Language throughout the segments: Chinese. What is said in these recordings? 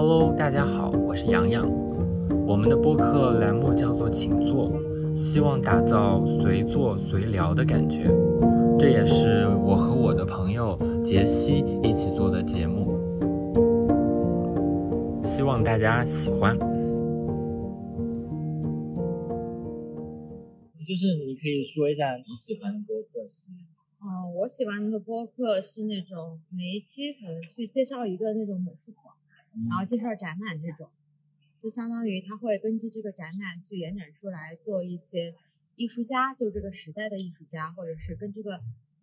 Hello，大家好，我是洋洋。我们的播客栏目叫做“请坐”，希望打造随坐随聊的感觉。这也是我和我的朋友杰西一起做的节目，希望大家喜欢。就是你可以说一下你喜欢的播客是？哦，我喜欢的播客是那种每一期可能去介绍一个那种美术馆，然后介绍展览这种，就相当于他会根据这个展览去延展出来做一些艺术家，就这个时代的艺术家，或者是跟这个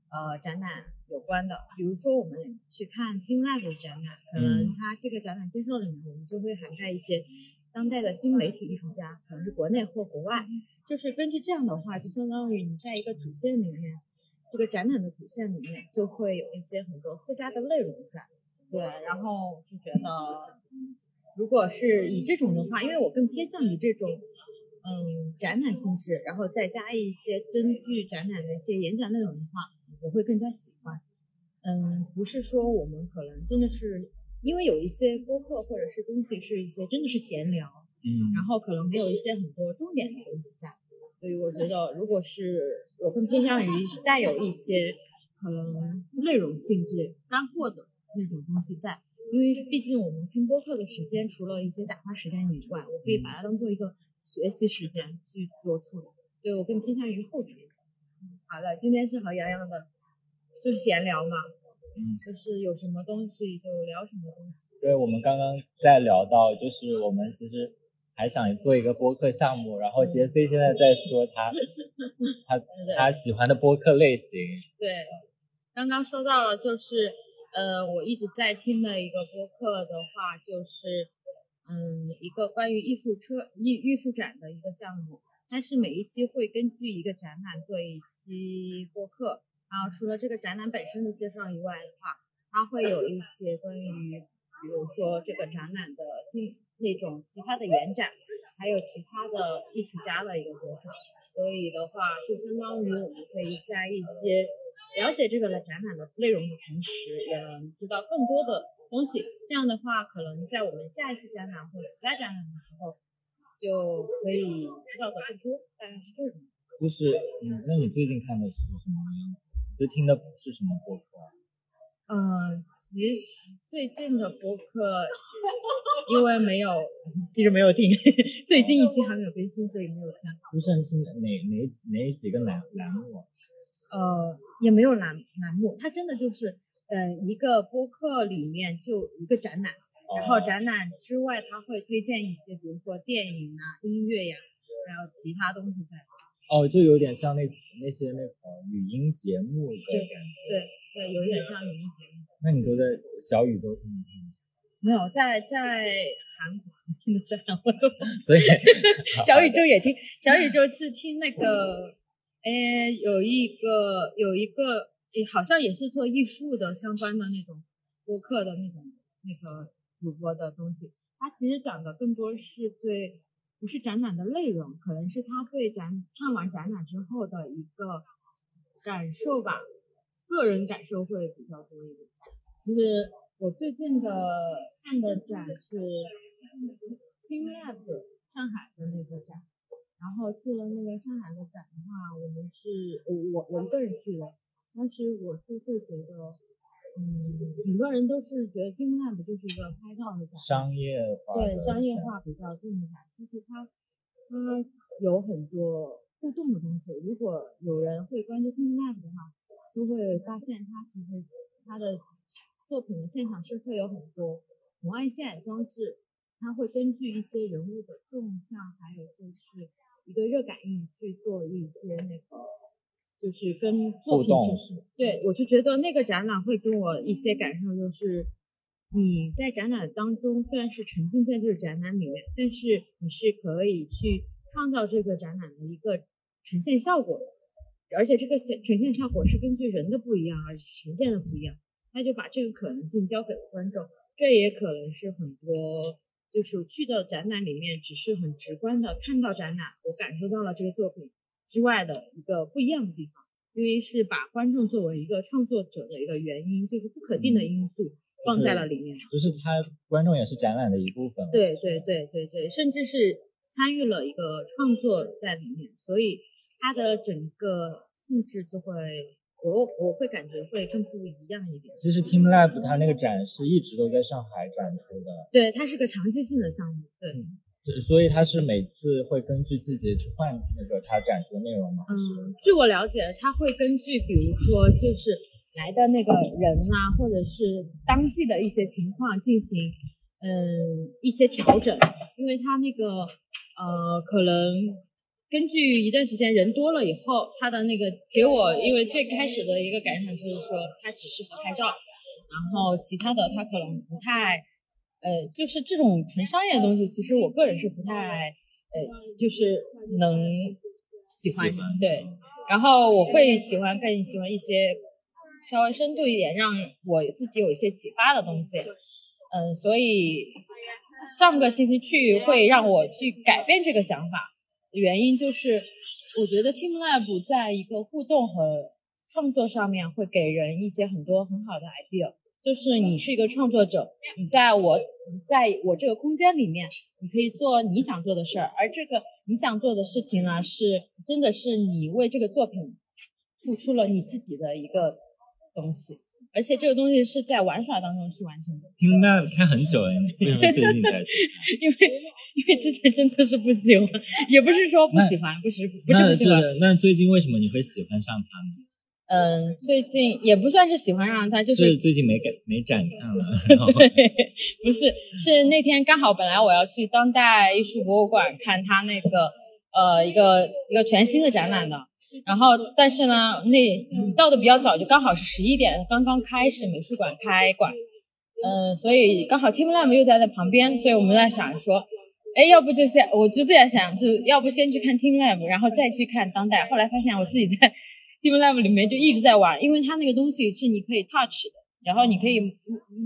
呃展览有关的。比如说我们去看 Team Lab 的展览，可能它这个展览介绍里面，我们就会涵盖一些当代的新媒体艺术家，可能是国内或国外。就是根据这样的话，就相当于你在一个主线里面。这个展览的主线里面就会有一些很多附加的内容在，对，然后就觉得，如果是以这种的话，因为我更偏向于这种，嗯，展览性质，然后再加一些根据展览的一些演讲内容的话，我会更加喜欢。嗯，不是说我们可能真的是，因为有一些播客或者是东西是一些真的是闲聊，嗯，然后可能没有一些很多重点的东西在。所以我觉得，如果是我更偏向于带有一些可能内容性质、干货的那种东西在，因为毕竟我们听播客的时间，除了一些打发时间以外，我可以把它当做一个学习时间去做处理。所以我更偏向于后者。好了，今天是和洋洋的，就是闲聊嘛，嗯，就是有什么东西就聊什么东西。对，我们刚刚在聊到，就是我们其实。还想做一个播客项目，然后杰 C 现在在说他他 他喜欢的播客类型。对，刚刚说到了，就是呃，我一直在听的一个播客的话，就是嗯，一个关于艺术车艺艺术展的一个项目，但是每一期会根据一个展览做一期播客，然后除了这个展览本身的介绍以外的话，它会有一些关于，比如说这个展览的新。那种其他的延展，还有其他的艺术家的一个介绍，所以的话，就相当于我们可以在一些了解这个的展览的内容的同时，也能知道更多的东西。这样的话，可能在我们下一次展览或其他展览的时候，就可以知道的更多。大概是这种。就是，嗯，那你最近看的是什么样？就听的是什么播客？嗯，其实最近的播客。因为没有，其实没有听，最新一期还没有更新，所以没有看。不是是哪哪哪几个栏栏目？呃，也没有栏栏目，它真的就是，呃，一个播客里面就一个展览，然后展览之外，它会推荐一些，比如说电影啊、音乐呀，还有其他东西在。哦，就有点像那那些那个语音节目的感觉。对对，有点像语音节目。那你都在小宇宙上面听？没有，在在韩国听的是韩文，所以 小宇宙也听。小宇宙是听那个，哎，有一个有一个，好像也是做艺术的相关的那种播客的那种那个主播的东西。他其实讲的更多是对，不是展览的内容，可能是他对展看完展览之后的一个感受吧，个人感受会比较多一点。其实。我最近的看的展是 Team Lab 上海的那个展，然后去了那个上海的展的话，我们是我我我一个人去的，当时我是会觉得，嗯，很多人都是觉得 Team Lab 就是一个拍照的展，商业化，对商业化比较重的展，其实它它有很多互动的东西，如果有人会关注 Team Lab 的话，就会发现它其实它的。作品的现场是会有很多红外线装置，它会根据一些人物的动向，还有就是一个热感应去做一些那个，就是跟作品就是对我就觉得那个展览会给我一些感受，就是你在展览当中虽然是沉浸在这个展览里面，但是你是可以去创造这个展览的一个呈现效果的，而且这个现呈现效果是根据人的不一样而呈现的不一样。那就把这个可能性交给了观众，这也可能是很多就是去到展览里面只是很直观的看到展览，我感受到了这个作品之外的一个不一样的地方，因为是把观众作为一个创作者的一个原因，就是不可定的因素放在了里面。就是他观众也是展览的一部分。对对对对对，甚至是参与了一个创作在里面，所以它的整个性质就会，我我会感觉会更不一样一点。其实 Team Lab 它那个展是一直都在上海展出的。对，它是个长期性的项目。对。所以它是每次会根据季节去换那个它展出的内容吗？嗯，据我了解，它会根据比如说就是来的那个人啊，或者是当季的一些情况进行嗯一些调整，因为它那个呃可能根据一段时间人多了以后，他的那个给我因为最开始的一个感想就是说它只适合拍照，然后其他的它可能不太。呃，就是这种纯商业的东西，其实我个人是不太，呃，就是能喜欢，对。然后我会喜欢更喜欢一些稍微深度一点，让我自己有一些启发的东西。嗯，所以上个星期去会让我去改变这个想法，原因就是我觉得 Team Lab 在一个互动和创作上面会给人一些很多很好的 idea。就是你是一个创作者，你在我你，在我这个空间里面，你可以做你想做的事儿，而这个你想做的事情呢，是真的是你为这个作品付出了你自己的一个东西，而且这个东西是在玩耍当中去完成的。听那开很久了，为什么最近才？因为因为之前真的是不喜欢，也不是说不喜欢，不是不是不喜欢。那最近为什么你会喜欢上他呢？嗯，最近也不算是喜欢上他，就是最近没展没展看了。对，不是，是那天刚好本来我要去当代艺术博物馆看他那个呃一个一个全新的展览的，然后但是呢那到的比较早，就刚好是十一点刚刚开始美术馆开馆，嗯，所以刚好 Team Lab 又在那旁边，所以我们在想说，哎，要不就先我就在想，就要不先去看 Team Lab，然后再去看当代。后来发现我自己在。Team Lab 里面就一直在玩，因为它那个东西是你可以 touch 的，然后你可以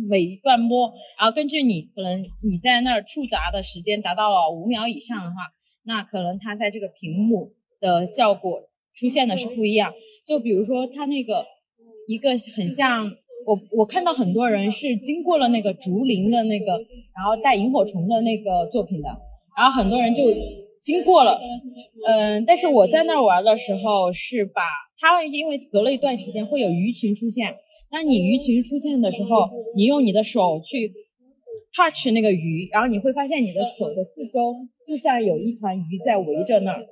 每一段摸，然后根据你可能你在那儿触达的时间达到了五秒以上的话，那可能它在这个屏幕的效果出现的是不一样。就比如说它那个一个很像我我看到很多人是经过了那个竹林的那个，然后带萤火虫的那个作品的，然后很多人就经过了，嗯，但是我在那儿玩的时候是把。它因为隔了一段时间会有鱼群出现，那你鱼群出现的时候，你用你的手去 touch 那个鱼，然后你会发现你的手的四周就像有一团鱼在围着那儿，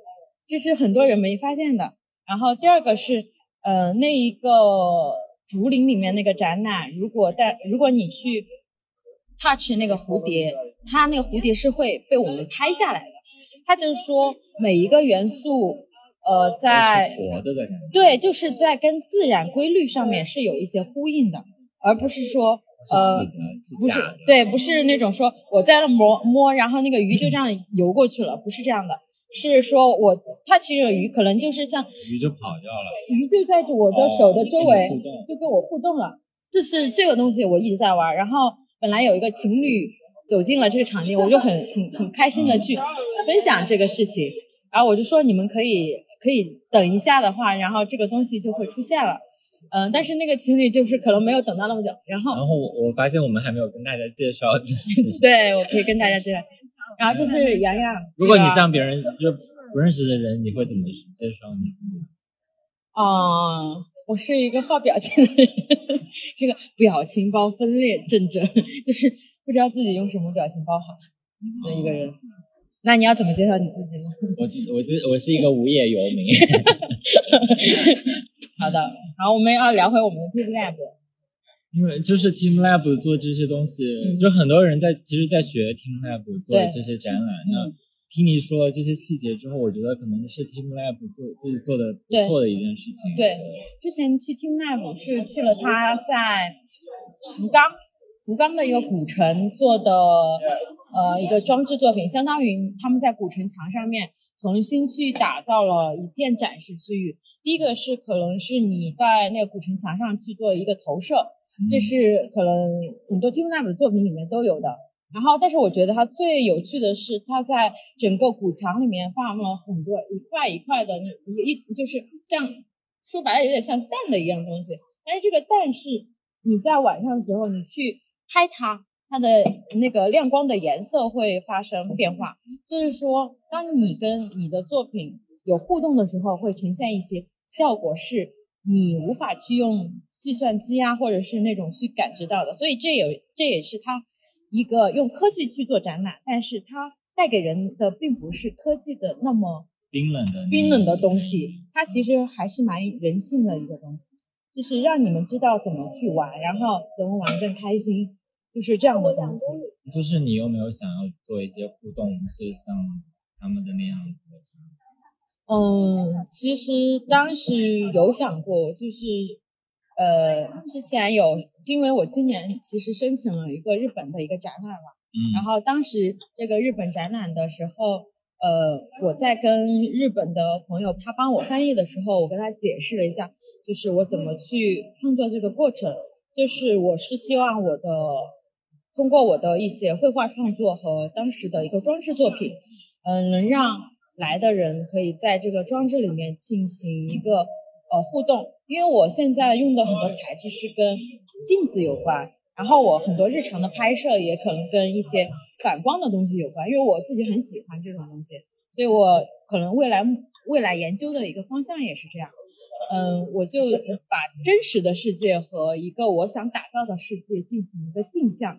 这是很多人没发现的。然后第二个是，呃，那一个竹林里面那个展览，如果带如果你去 touch 那个蝴蝶，它那个蝴蝶是会被我们拍下来的。它就是说每一个元素。呃，在对，就是在跟自然规律上面是有一些呼应的，而不是说呃，不是对，不是那种说我在那摸摸，然后那个鱼就这样游过去了，不是这样的，是说我它其实有鱼可能就是像鱼就跑掉了，鱼就在我的手的周围就跟我互动了，就是这个东西我一直在玩，然后本来有一个情侣走进了这个场地，我就很很很开心的去分享这个事情，然后我就说你们可以。可以等一下的话，然后这个东西就会出现了，嗯，但是那个情侣就是可能没有等到那么久，然后然后我我发现我们还没有跟大家介绍，对我可以跟大家介绍，然后就是洋洋。如果你像别人就不认识的人，你会怎么介绍你？哦，我是一个画表情的人，这个表情包分裂症症，就是不知道自己用什么表情包好的一个人。那你要怎么介绍你自己呢？我我这我是一个无业游民。好的，好，我们要聊回我们的 Team Lab。因为就是 Team Lab 做这些东西，就很多人在其实，在学 Team Lab 做这些展览。那听你说这些细节之后，我觉得可能是 Team Lab 做自己做的不错的一件事情。对，之前去 Team Lab 是去了他在福冈，福冈的一个古城做的。呃，一个装置作品，相当于他们在古城墙上面重新去打造了一片展示区域。第一个是可能是你在那个古城墙上去做一个投射，这是可能很多 Team Lab 的作品里面都有的。然后，但是我觉得它最有趣的是，它在整个古墙里面放了很多一块一块的那一就是像说白了有点像蛋的一样东西。但是这个蛋是你在晚上的时候你去。拍它，它的那个亮光的颜色会发生变化。就是说，当你跟你的作品有互动的时候，会呈现一些效果，是你无法去用计算机啊，或者是那种去感知到的。所以这也这也是它一个用科技去做展览，但是它带给人的并不是科技的那么冰冷的冰冷的东西，它其实还是蛮人性的一个东西，就是让你们知道怎么去玩，然后怎么玩更开心，就是这样的东西。就是你有没有想要做一些互动，是像他们的那样子的？嗯，其实当时有想过，就是呃，之前有，因为我今年其实申请了一个日本的一个展览嘛，嗯。然后当时这个日本展览的时候，呃，我在跟日本的朋友他帮我翻译的时候，我跟他解释了一下，就是我怎么去创作这个过程，就是我是希望我的通过我的一些绘画创作和当时的一个装置作品，嗯、能让来的人可以在这个装置里面进行一个呃互动，因为我现在用的很多材质是跟镜子有关，然后我很多日常的拍摄也可能跟一些反光的东西有关，因为我自己很喜欢这种东西，所以我可能未来未来研究的一个方向也是这样。嗯，我就把真实的世界和一个我想打造的世界进行一个镜像，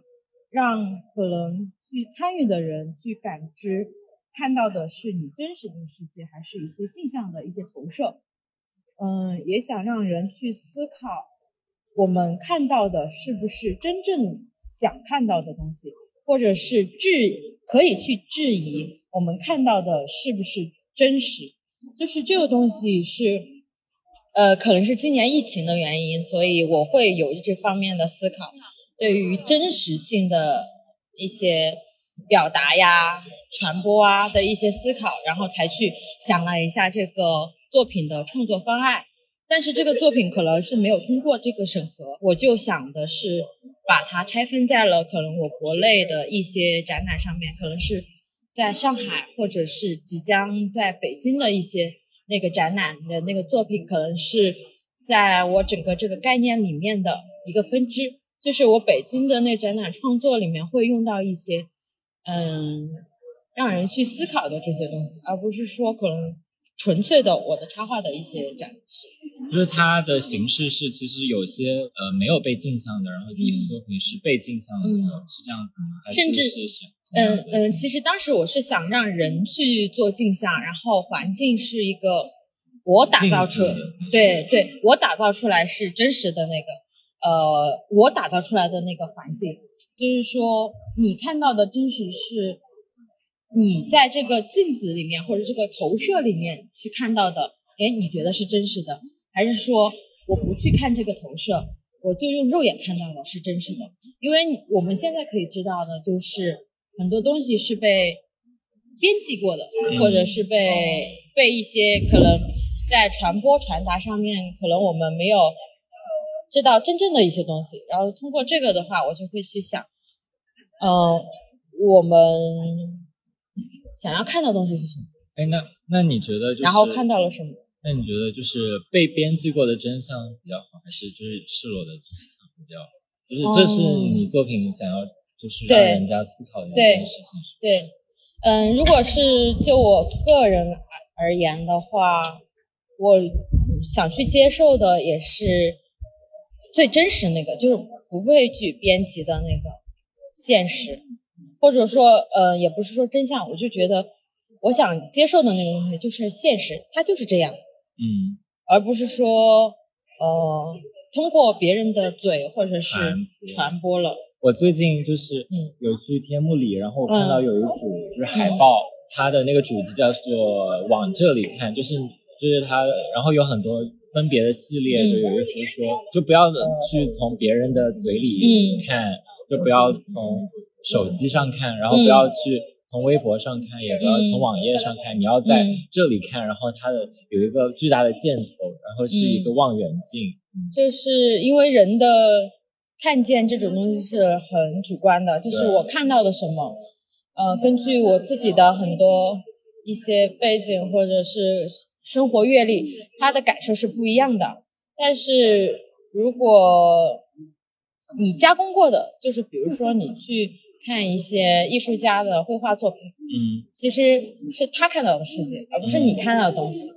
让可能去参与的人去感知，看到的是你真实的世界，还是一些镜像的一些投射。嗯，也想让人去思考，我们看到的是不是真正想看到的东西，或者是质可以去质疑我们看到的是不是真实。就是这个东西是，呃，可能是今年疫情的原因，所以我会有这方面的思考，对于真实性的一些表达呀、传播啊的一些思考，然后才去想了一下这个作品的创作方案。但是这个作品可能是没有通过这个审核，我就想的是把它拆分在了可能我国内的一些展览上面，可能是在上海或者是即将在北京的一些那个展览的那个作品，可能是在我整个这个概念里面的一个分支，就是我北京的那展览创作里面会用到一些，嗯，让人去思考的这些东西，而不是说可能纯粹的我的插画的一些展示。就是它的形式是，其实有些呃没有被镜像的，然后艺术作品是被镜像的，嗯是这样子吗？还甚至嗯嗯，其实当时我是想让人去做镜像，然后环境是一个我打造出对对，我打造出来是真实的那个，呃，我打造出来的那个环境，就是说你看到的真实是你在这个镜子里面或者这个投射里面去看到的，哎，你觉得是真实的，还是说我不去看这个投射，我就用肉眼看到的是真实的？因为我们现在可以知道的就是很多东西是被编辑过的，或者是被被一些可能在传播传达上面，可能我们没有知道真正的一些东西。然后通过这个的话，我就会去想，嗯、我们想要看的东西是什么，哎，那那你觉得就是，然后看到了什么？那你觉得就是被编辑过的真相比较好，还是就是赤裸的真相比较好？就是这是你作品想要就是让对人家思考的一对件事情是。对，嗯，如果是就我个人而言的话，我想去接受的也是最真实那个，就是不畏惧编辑的那个现实，或者说，呃，也不是说真相，我就觉得我想接受的那个东西就是现实，它就是这样，嗯，而不是说，呃，通过别人的嘴或者是传播。了，我最近就是嗯有去天幕里，然后我看到嗯有一组就是海报，它的那个主题叫做“往这里看”，就是就是它，然后有很多分别的系列，嗯。就有一些说，就不要去从别人的嘴里嗯。看，就不要从手机上看，然后不要去从微博上看，也不要从网页上看，你要在嗯。这里看，然后它的有一个巨大的箭头，然后是一个望远镜，就是因为人的看见这种东西是很主观的，就是我看到的什么，呃，根据我自己的很多一些背景或者是生活阅历，他的感受是不一样的。但是如果你加工过的，就是比如说你去看一些艺术家的绘画作品，嗯其实是他看到的世界，而不是你看到的东西。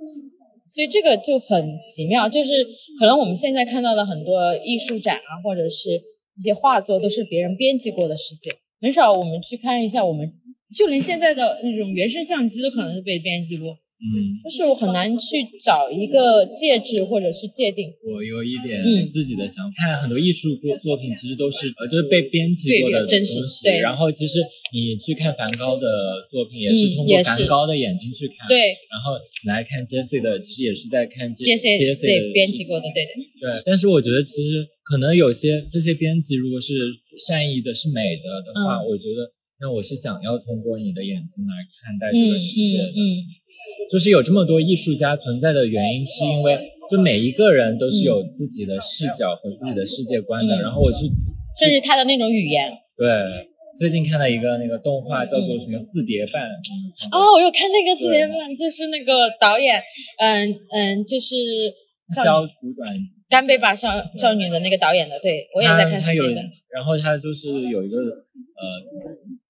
所以这个就很奇妙，就是可能我们现在看到的很多艺术展啊，或者是一些画作，都是别人编辑过的世界，很少我们去看一下我们，就连现在的那种原生相机都可能是被编辑过，嗯，就是我很难去找一个介质或者去界定。我有一点嗯自己的想法，看很多艺术作作品，其实都是呃就是被编辑过的真实东西对然后其实你去看梵高的作品，也是通过梵高的眼睛去看。。对然后你来看 Jesse 的，其实也是在看. Jesse 的对编辑过的，对对。对，但是我觉得其实可能有些这些编辑如果是善意的、是美的的话，嗯我觉得那我是想要通过你的眼睛来看待这嗯个世界的。就是有这么多艺术家存在的原因，是因为就每一个人都是有自己的视角和自己的世界观的。嗯然后我去甚至他的那种语言。对最近看了一个那个动画，叫做什么四叠半。哦，我有看那个四叠半，就是那个导演，嗯嗯，就是肖土短干杯吧少少女的那个导演的，对我也在看他他有四点半。，然后他就是有一个呃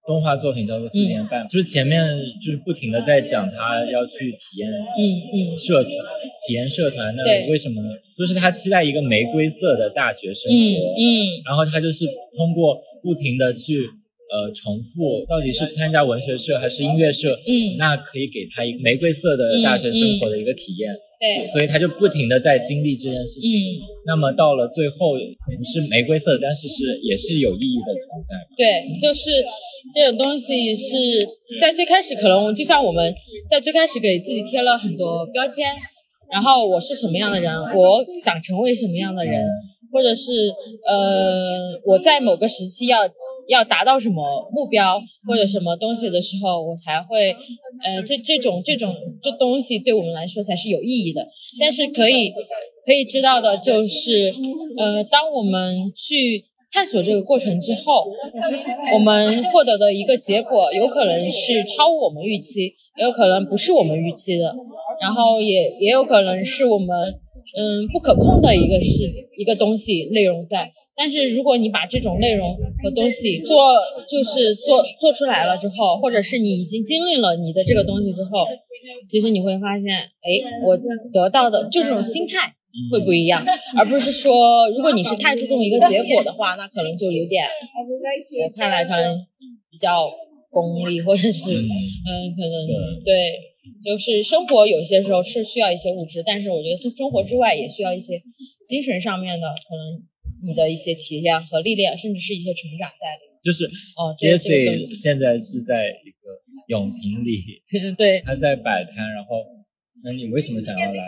动画作品叫做《四年半》，就是前面就是不停的在讲他要去体验嗯嗯。社团，体验社团，那对。为什么？呢？就是他期待一个玫瑰色的大学生活，嗯嗯。然后他就是通过不停的去呃重复，到底是参加文学社还是音乐社，嗯，那可以给他一个玫瑰色的大学生活的一个体验，对，所以他就不停的在经历这件事情。嗯那么到了最后不是玫瑰色，但是是也是有意义的存在。对，就是这种东西是在最开始可能就像我们在最开始给自己贴了很多标签，然后我是什么样的人，我想成为什么样的人，或者是呃我在某个时期要要达到什么目标或者什么东西的时候，我才会呃这这种这种这东西对我们来说才是有意义的。但是可以可以知道的就是，呃，当我们去探索这个过程之后，我们获得的一个结果有可能是超我们预期，也有可能不是我们预期的，然后也也有可能是我们嗯不可控的一个事一个东西内容在。但是如果你把这种内容和东西做就是做做出来了之后，或者是你已经经历了你的这个东西之后，其实你会发现，哎，我得到的就这种心态会不一样，而不是说，如果你是太注重一个结果的话，那可能就有点，我看来可能比较功利，或者是，嗯，可能对，就是生活有些时候是需要一些物质，但是我觉得生活之外也需要一些精神上面的，可能你的一些体验和历练，甚至是一些成长在里面。就是哦，Jesse 现在是在永平里，对，他在摆摊，然后那你为什么想要来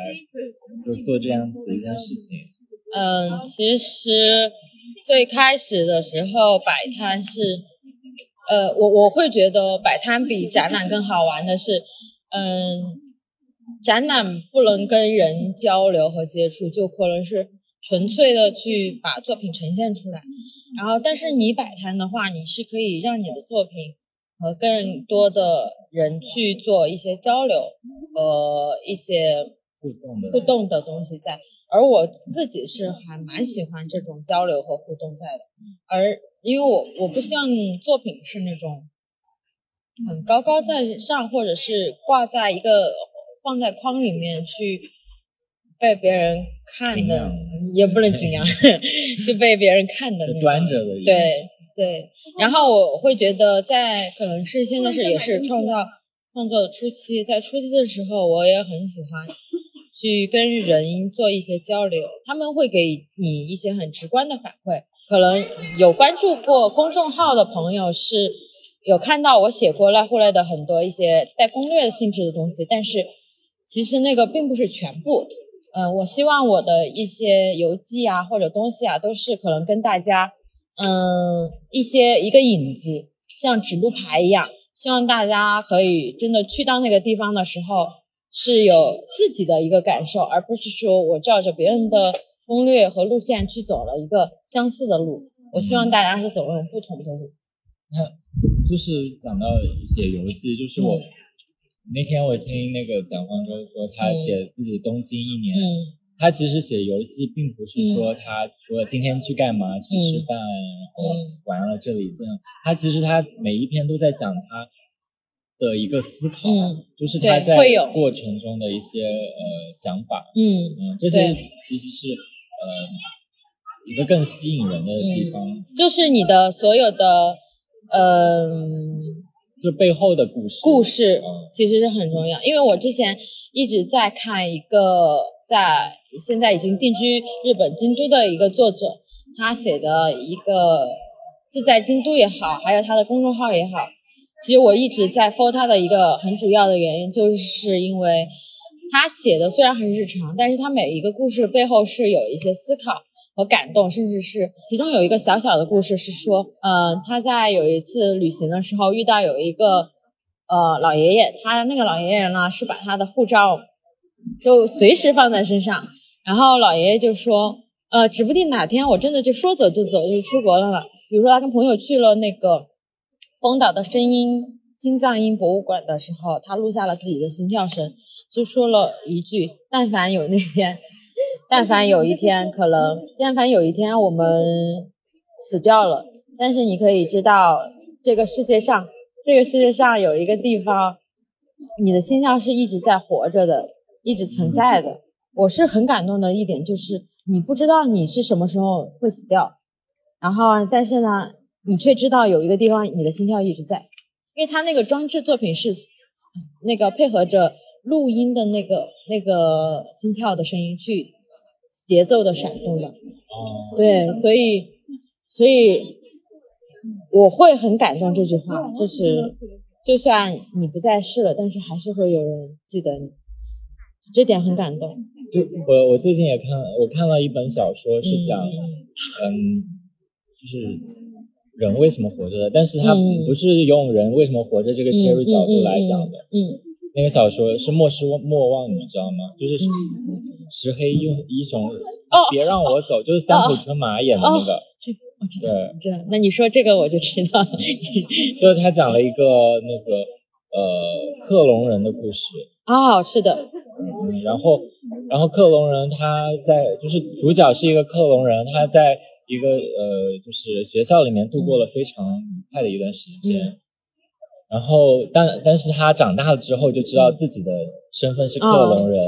就做这样子一件事情？嗯，其实最开始的时候摆摊是，呃，我我会觉得摆摊比展览更好玩的是，嗯，展览不能跟人交流和接触，就可能是纯粹的去把作品呈现出来。然后，但是你摆摊的话，你是可以让你的作品和更多的人去做一些交流和一些互动的互动的东西在，而我自己是还蛮喜欢这种交流和互动在的，而因为我我不希望作品是那种很高高在上，或者是挂在一个放在框里面去被别人看的，也不能怎样，就被别人看的那就种端着的对对，然后我会觉得在可能是现在是也是创造创作的初期，在初期的时候，我也很喜欢去跟人做一些交流，他们会给你一些很直观的反馈。可能有关注过公众号的朋友是有看到我写过赖户类的很多一些带攻略性质的东西，但是其实那个并不是全部。嗯、我希望我的一些游记啊或者东西啊，都是可能跟大家嗯，一些一个影子，像指路牌一样，希望大家可以真的去到那个地方的时候，是有自己的一个感受，而不是说我照着别人的攻略和路线去走了一个相似的路。我希望大家是走那种不同的路。那就是讲到写游记，就是我、嗯那天我听那个蒋方舟说，他嗯写自己东京一年，嗯他其实写游记，并不是说他说今天去干嘛，去吃饭，然后玩了这里这样。他其实他每一篇都在讲他的一个思考，就是他在过程中的一些呃想法。嗯嗯，这些其实是呃一个更吸引人的地方，就是你的所有的嗯，就背后的故事，故事其实是很重要。因为我之前一直在看一个在。现在已经定居日本京都的一个作者，他写的一个自在京都也好，还有他的公众号也好，其实我一直在 follow 他的一个很主要的原因，就是因为他写的虽然很日常，但是他每一个故事背后是有一些思考和感动，甚至是其中有一个小小的故事是说，呃，他在有一次旅行的时候遇到有一个呃老爷爷，他那个老爷爷呢是把他的护照都随时放在身上。然后老爷爷就说：“呃，指不定哪天我真的就说走就走，就出国了呢。比如说他跟朋友去了那个丰岛的声音心脏音博物馆的时候，他录下了自己的心跳声，就说了一句：但凡有那天，但凡有一天，可能，但凡有一天我们死掉了，但是你可以知道，这个世界上，这个世界上有一个地方，你的心跳是一直在活着的，一直存在的。”我是很感动的一点就是，你不知道你是什么时候会死掉，然后但是呢，你却知道有一个地方你的心跳一直在，因为他那个装置作品是那个配合着录音的那个那个心跳的声音去节奏的闪动的。哦。对，所以所以我会很感动这句话，就是就算你不在世了，但是还是会有人记得你，这点很感动。我我最近也看，我看了一本小说，是讲，嗯，就是人为什么活着的，但是它不是用人为什么活着这个切入角度来讲的。嗯，那个小说是莫失莫忘，你知道吗？就是石黑用一雄，别让我走，就是三浦春马演的那个。这我知道，知道。那你说这个我就知道了。就是他讲了一个那个呃克隆人的故事。哦，是的。嗯，然后。然后克隆人他在就是主角是一个克隆人，他在一个呃就是学校里面度过了非常愉快的一段时间。然后但但是他长大了之后就知道自己的身份是克隆人，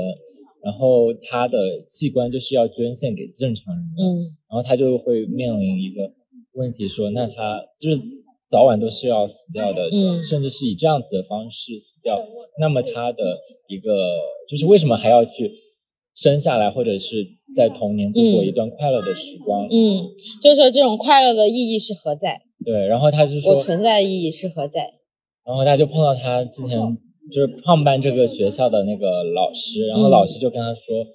然后他的器官就是要捐献给正常人。嗯。然后他就会面临一个问题，说那他就是早晚都是要死掉的，嗯，甚至是以这样子的方式死掉。那么他的一个就是为什么还要去？生下来，或者是在童年度过一段快乐的时光。嗯，就是说这种快乐的意义是何在？对，然后他就说，我存在的意义是何在？然后他就碰到他之前就是创办这个学校的那个老师，然后老师就跟他说，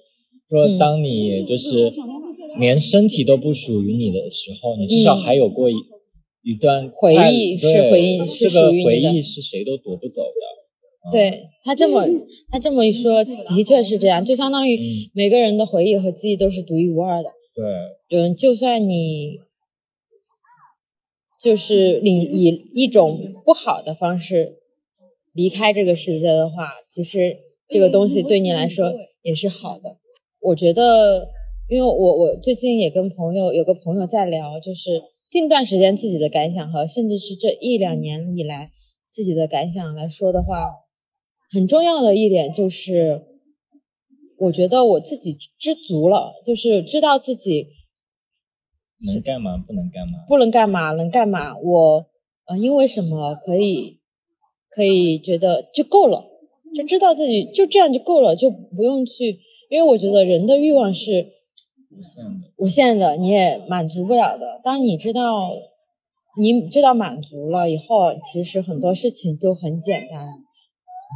说当你就是连身体都不属于你的时候，你至少还有过一一段回忆，是回忆，是这个回忆是谁都夺不走的。对他这么他这么一说，的确是这样，就相当于每个人的回忆和记忆都是独一无二的。对，嗯，就算你就是你以一种不好的方式离开这个世界的话，其实这个东西对你来说也是好的。我觉得，因为我我最近也跟朋友有个朋友在聊，就是近段时间自己的感想和甚至是这一两年以来自己的感想来说的话。很重要的一点就是，我觉得我自己知足了，就是知道自己能干嘛，不能干嘛，不能干嘛，能干嘛。我呃，因为什么可以可以觉得就够了，就知道自己就这样就够了，就不用去。因为我觉得人的欲望是无限的，无限的，你也满足不了的。当你知道你知道满足了以后，其实很多事情就很简单。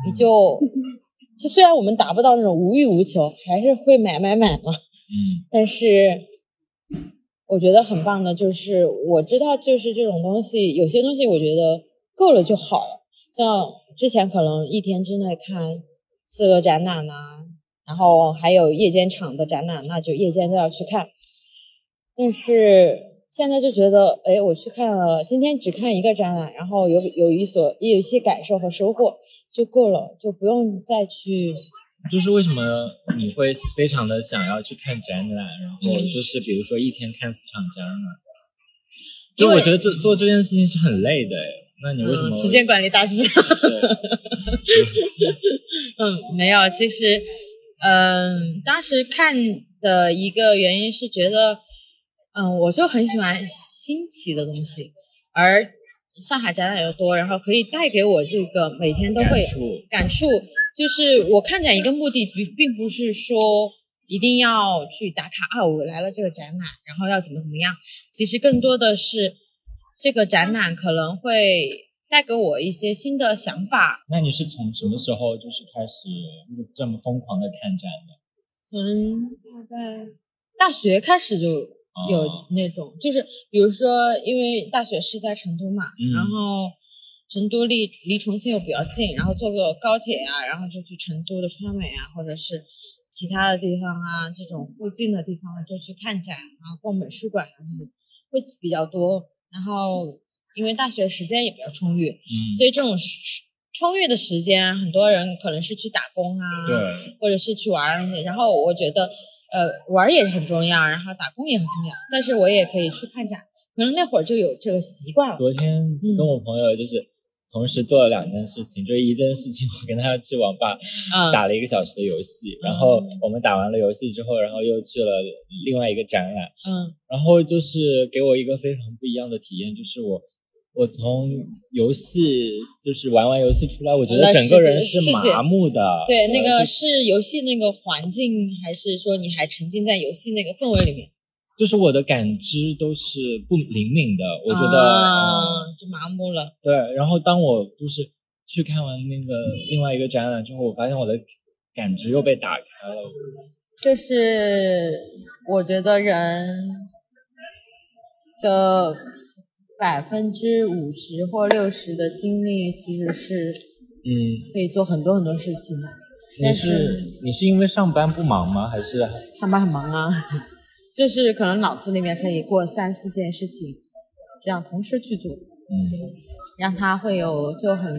你就，就虽然我们达不到那种无欲无求，还是会买买买嘛。嗯。但是，我觉得很棒的就是，我知道就是这种东西，有些东西我觉得够了就好了。像之前可能一天之内看四个展览呐，然后还有夜间场的展览，那就夜间都要去看。但是现在就觉得，哎，我去看了，今天只看一个展览，然后有有一所也有一些感受和收获。就够了，就不用再去就是为什么你会非常的想要去看展览，然后就是比如说一天看四场展览，就我觉得这做这件事情是很累的哎，那你为什么？时间管理大师。嗯，没有，其实，嗯，当时看的一个原因是觉得，嗯，我就很喜欢新奇的东西，而上海展览又多，然后可以带给我这个每天都会感触。就是我看展一个目的，并并不是说一定要去打卡啊，我来了这个展览，然后要怎么怎么样。其实更多的是这个展览可能会带给我一些新的想法。那你是从什么时候就是开始这么疯狂的看展的？可能大概大学开始就有那种，就是比如说，因为大学是在成都嘛，然后。成都离离重庆又比较近，然后坐个高铁啊，然后就去成都的川美啊，或者是其他的地方啊，这种附近的地方就去看展啊，逛美术馆啊，这些会比较多。然后因为大学时间也比较充裕，嗯，所以这种充裕的时间，很多人可能是去打工啊，对，或者是去玩那些。然后我觉得，呃，玩也是很重要，然后打工也很重要，但是我也可以去看展，可能那会儿就有这个习惯了。昨天跟我朋友就是。同时做了两件事情，就是一件事情，我跟他去网吧打了一个小时的游戏，然后我们打完了游戏之后，然后又去了另外一个展览，嗯，然后就是给我一个非常不一样的体验，就是我我从游戏就是玩完游戏出来，我觉得整个人是麻木的，对，那个是游戏那个环境，还是说你还沉浸在游戏那个氛围里面？就是我的感知都是不灵敏的，我觉得就麻木了。对，然后当我就是去看完那个另外一个展览之后，我发现我的感知又被打开了。就是我觉得人的百分之五十或六十的精力其实是嗯可以做很多很多事情的。你是你是因为上班不忙吗？还是上班很忙啊？就是可能脑子里面可以过三四件事情，这样同时去做，嗯，让他会有就很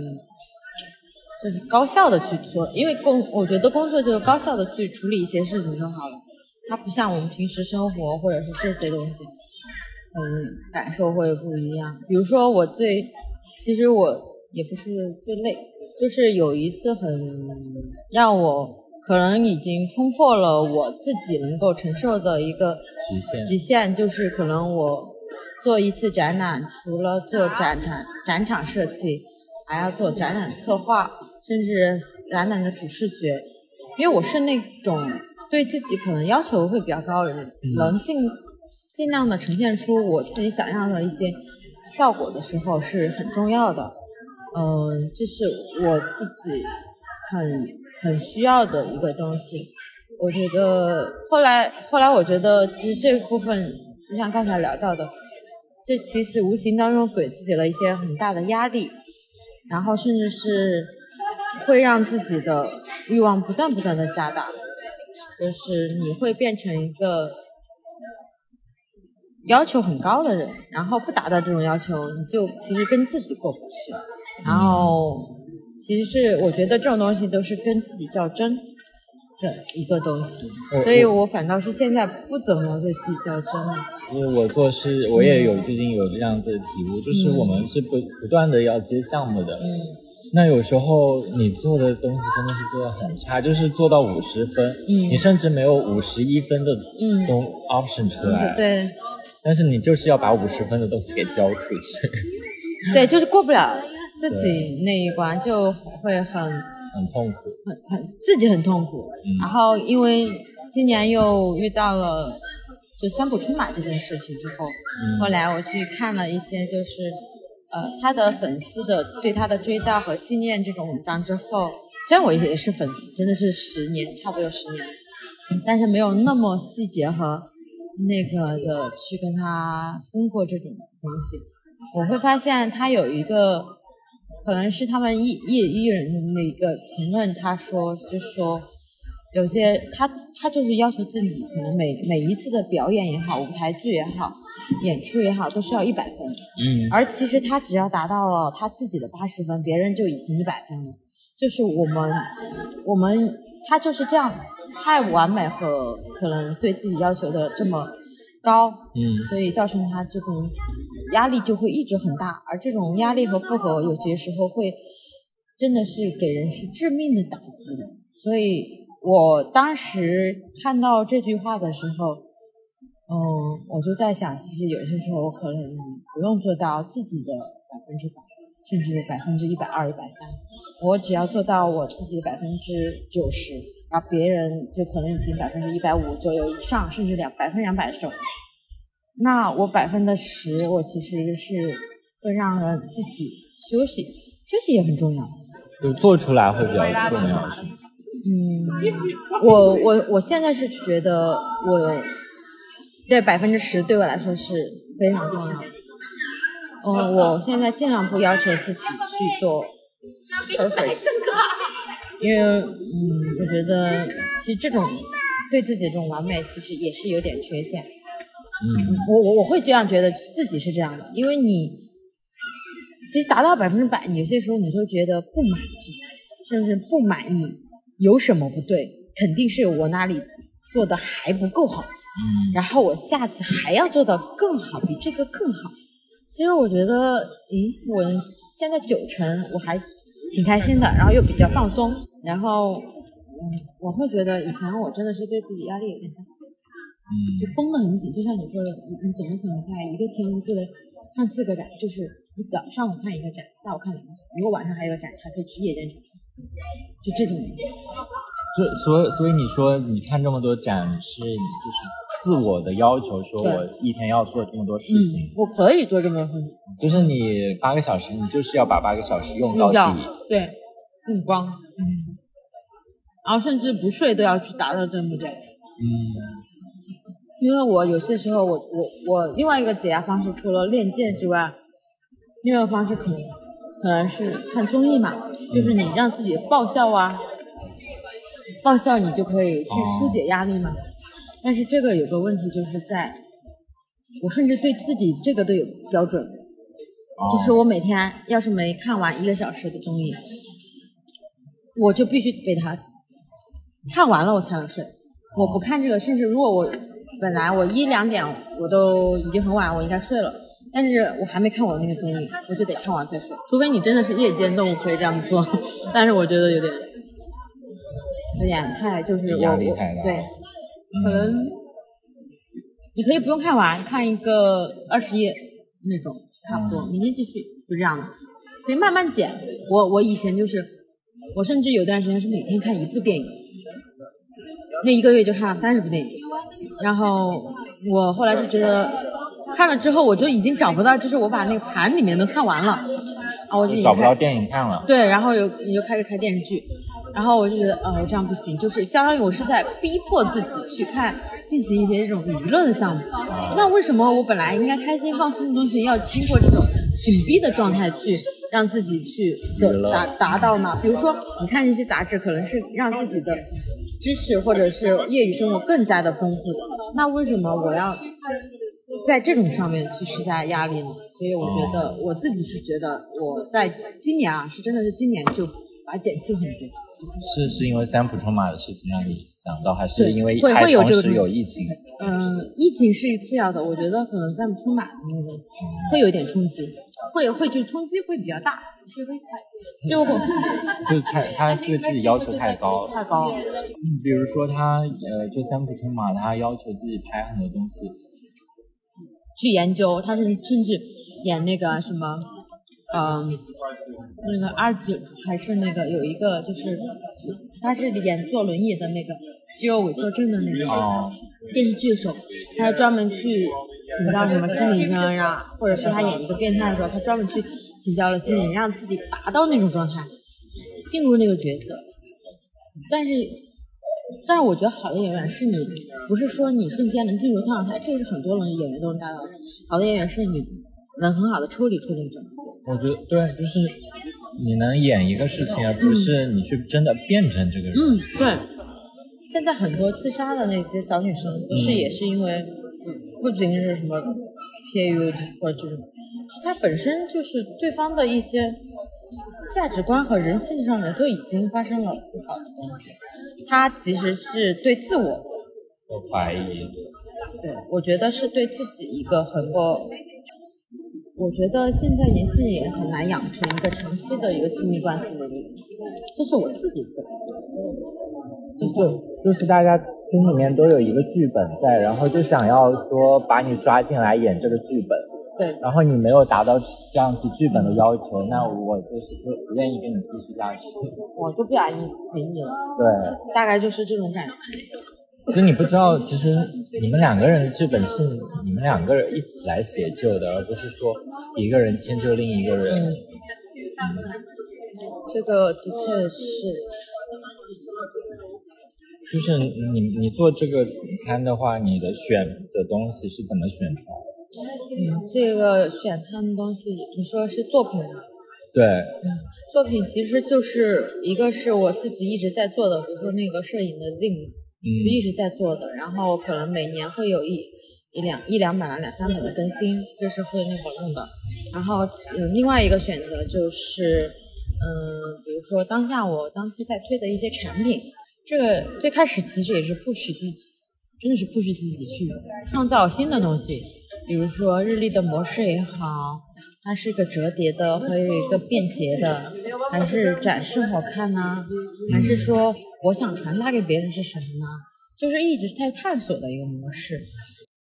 就是高效的去做，因为工我觉得工作就是高效的去处理一些事情就好了，它不像我们平时生活或者是这些东西，嗯，感受会不一样。比如说我最，其实我也不是最累，就是有一次很让我。可能已经冲破了我自己能够承受的一个极限，极限就是可能我做一次展览，除了做展场展场设计，还要做展览策划，甚至展览的主视觉。因为我是那种对自己可能要求会比较高的人，能尽尽量的呈现出我自己想要的一些效果的时候是很重要的。嗯，这是我自己很。很需要的一个东西，我觉得后来后来我觉得其实这部分就像刚才聊到的，这其实无形当中给自己了一些很大的压力，然后甚至是会让自己的欲望不断不断的加大，就是你会变成一个要求很高的人，然后不达到这种要求，你就其实跟自己过不去，然后。其实是我觉得这种东西都是跟自己较真的一个东西，所以我。反倒是现在不怎么对自己较真。了。因为我做事，我也有最近有这样子的体悟，就是我们是不不断的要接项目的，嗯，那有时候你做的东西真的是做的很差，就是做到五十分，嗯，你甚至没有五十一分的嗯东 option 出来，对，但是你就是要把五十分的东西给交出去，对，就是过不了。自己那一关就会很很痛苦，很很自己很痛苦。然后因为今年又遇到了就三浦春马这件事情之后，后来我去看了一些就是呃他的粉丝的对他的追悼和纪念这种文章之后，虽然我也是粉丝，真的是十年差不多有十年，但是没有那么细节和那个的去跟他跟过这种东西，我会发现他有一个。可能是他们艺艺艺人的那个评论，他说就说，有些他他就是要求自己，可能每每一次的表演也好，舞台剧也好，演出也好，都是要一百分。嗯。而其实他只要达到了他自己的八十分，别人就已经一百分了。就是我们我们他就是这样太完美和可能对自己要求的这么高，嗯所以造成他这种压力就会一直很大，而这种压力和负荷有些时候会真的是给人是致命的打击的。所以我当时看到这句话的时候，嗯，我就在想，其实有些时候我可能不用做到自己的百分之百，甚至百分之一百二、一百三，我只要做到我自己百分之九十，然后别人就可能已经百分之一百五左右以上，甚至两百分两百的时候，那我百分之十，我其实是会让人自己休息，休息也很重要。就做出来会比较重要，是吗？嗯，我我我现在是觉得我这百分之十对我来说是非常重要的。嗯，我现在尽量不要求自己去做 perfect，因为嗯，我觉得其实这种对自己的这种完美，其实也是有点缺陷。嗯我我我会这样觉得自己是这样的，因为你其实达到百分之百，有些时候你会觉得不满足，甚至不满意，有什么不对？肯定是我哪里做的还不够好，嗯然后我下次还要做到更好，比这个更好。其实我觉得，咦，我现在九成我还挺开心的，然后又比较放松，然后嗯，我会觉得以前我真的是对自己压力有点大。就嗯绷得很紧，就像你说的，你你怎么可能在一个天就得看四个展？就是你早上我看一个展，下午看两个展，如果晚上还有个展，还可以去夜间场上，就这种。就所以所以你说你看这么多展示你就是自我的要求，说我一天要做这么多事情，嗯，我可以做这么多事情，就是你八个小时，你就是要把八个小时用到底。对，用光，嗯，然后甚至不睡都要去达到这目标。嗯因为我有些时候我，我我另外一个解压方式，除了练剑之外，另外一个方式可能可能是看综艺嘛，就是你让自己爆笑啊，爆笑你就可以去疏解压力嘛。但是这个有个问题，就是在我甚至对自己这个都有标准，哦就是我每天要是没看完一个小时的综艺，我就必须被它看完了我才能睡。我不看这个，甚至如果我本来我一两点我都已经很晚，我应该睡了，但是我还没看我的那个综艺，我就得看完再说。除非你真的是夜间动物可以这样做，但是我觉得有点有点太就是我我对，可能你可以不用看完，看一个二十页那种差不多，明天继续就这样的，可以慢慢减。我我以前就是，我甚至有段时间是每天看一部电影，那一个月就看了三十部电影，然后我后来是觉得看了之后我就已经找不到，就是我把那个盘里面都看完了，啊，我就已经开找不到电影看了。对，然后又你就开始看电视剧，然后我就觉得，呃，这样不行，就是相当于我是在逼迫自己去看，进行一些这种娱乐的项目。那为什么我本来应该开心放松的东西，要经过这种紧逼的状态去让自己去的达达到呢？比如说，你看一些杂志，可能是让自己的知识或者是业余生活更加的丰富的。那为什么我要在这种上面去施加压力呢？所以我觉得我自己是觉得我在今年啊，是真的是今年就把它减去很多。是是因为三浦春马的事情让你想到，还是因为会会有这个有疫情？嗯，疫情是次要的，我觉得可能三浦春马的那个会有点冲击，会会就冲击会比较大，就会 就是太他对自己要求太高了。太高了。嗯，比如说他呃，就三浦春马，他要求自己拍很多东西，去研究，他是甚至演那个什么，嗯，那个二九还是那个有一个就是，他是演坐轮椅的那个肌肉萎缩症的那种哦电视剧的时候，他还专门去请教什么心理医生啊，或者是他演一个变态的时候，他专门去请教了心理，让自己达到那种状态，进入那个角色。但是，但是我觉得好的演员是你，不是说你瞬间能进入状态，这个是很多人演员都能达到的。好的演员是你能很好的抽离出那种。我觉得对，就是你能演一个事情，而不是你去真的变成这个人。嗯，对。现在很多自杀的那些小女生，不是也是因为，不仅仅是什么 PAU 或者就是，是她本身就是对方的一些价值观和人性上面都已经发生了不好的东西，他其实是对自我有怀疑。对，我觉得是对自己一个很不，我觉得现在年轻人也很难养成一个长期的一个亲密关系的一个，这是我自己思考的。就是就是大家心里面都有一个剧本在，然后就想要说把你抓进来演这个剧本。对，然后你没有达到这样子剧本的要求，那我就是不不愿意跟你继续下去。我就不想你陪你了。对，大概就是这种感觉。其实你不知道，其实你们两个人的剧本是你们两个人一起来写就的，而不是说一个人迁就另一个人。嗯，这个的确是。就是你你做这个摊的话，你的选的东西是怎么选出来的？嗯，这个选他的东西，你说是作品吗？对，嗯，作品其实就是一个是我自己一直在做的，比如说那个摄影的 Zim，嗯，就一直在做的，然后可能每年会有一一两一两本啊两三版的更新，就是会那个弄的。然后嗯，另外一个选择就是嗯，比如说当下我当期在推的一些产品，这个最开始其实也是 push 自己，真的是 push 自己去创造新的东西。比如说日历的模式也好，它是个折叠的还有一个便携的，还是展示好看呢？还是说我想传达给别人是什么呢？就是一直在探索的一个模式。